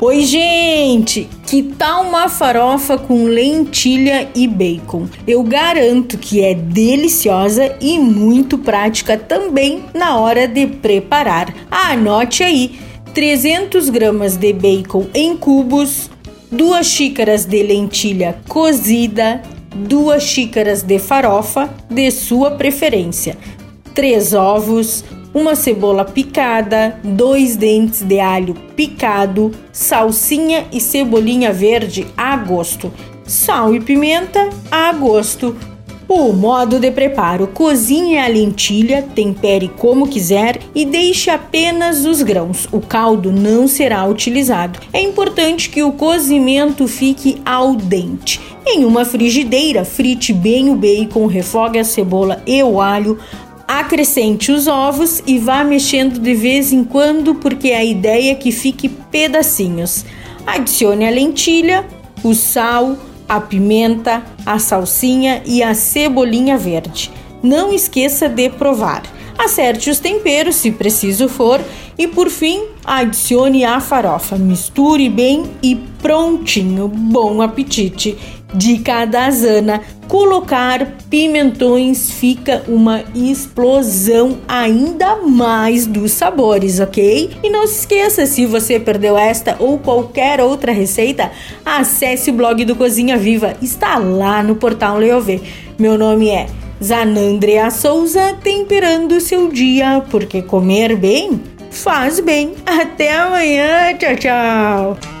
Oi, gente! Que tal uma farofa com lentilha e bacon? Eu garanto que é deliciosa e muito prática também na hora de preparar. Anote aí: 300 gramas de bacon em cubos, 2 xícaras de lentilha cozida, 2 xícaras de farofa de sua preferência, 3 ovos, uma cebola picada, dois dentes de alho picado, salsinha e cebolinha verde a gosto, sal e pimenta a gosto. O modo de preparo: cozinhe a lentilha, tempere como quiser e deixe apenas os grãos. O caldo não será utilizado. É importante que o cozimento fique al dente. Em uma frigideira, frite bem o bacon, refogue a cebola e o alho, Acrescente os ovos e vá mexendo de vez em quando, porque a ideia é que fique pedacinhos. Adicione a lentilha, o sal, a pimenta, a salsinha e a cebolinha verde. Não esqueça de provar. Acerte os temperos se preciso for e por fim adicione a farofa. Misture bem e prontinho. Bom apetite! Dica da Zana: colocar pimentões fica uma explosão ainda mais dos sabores, ok? E não se esqueça, se você perdeu esta ou qualquer outra receita, acesse o blog do Cozinha Viva, está lá no portal Leovê. Meu nome é Zanandrea Souza, temperando seu dia, porque comer bem faz bem. Até amanhã, tchau, tchau!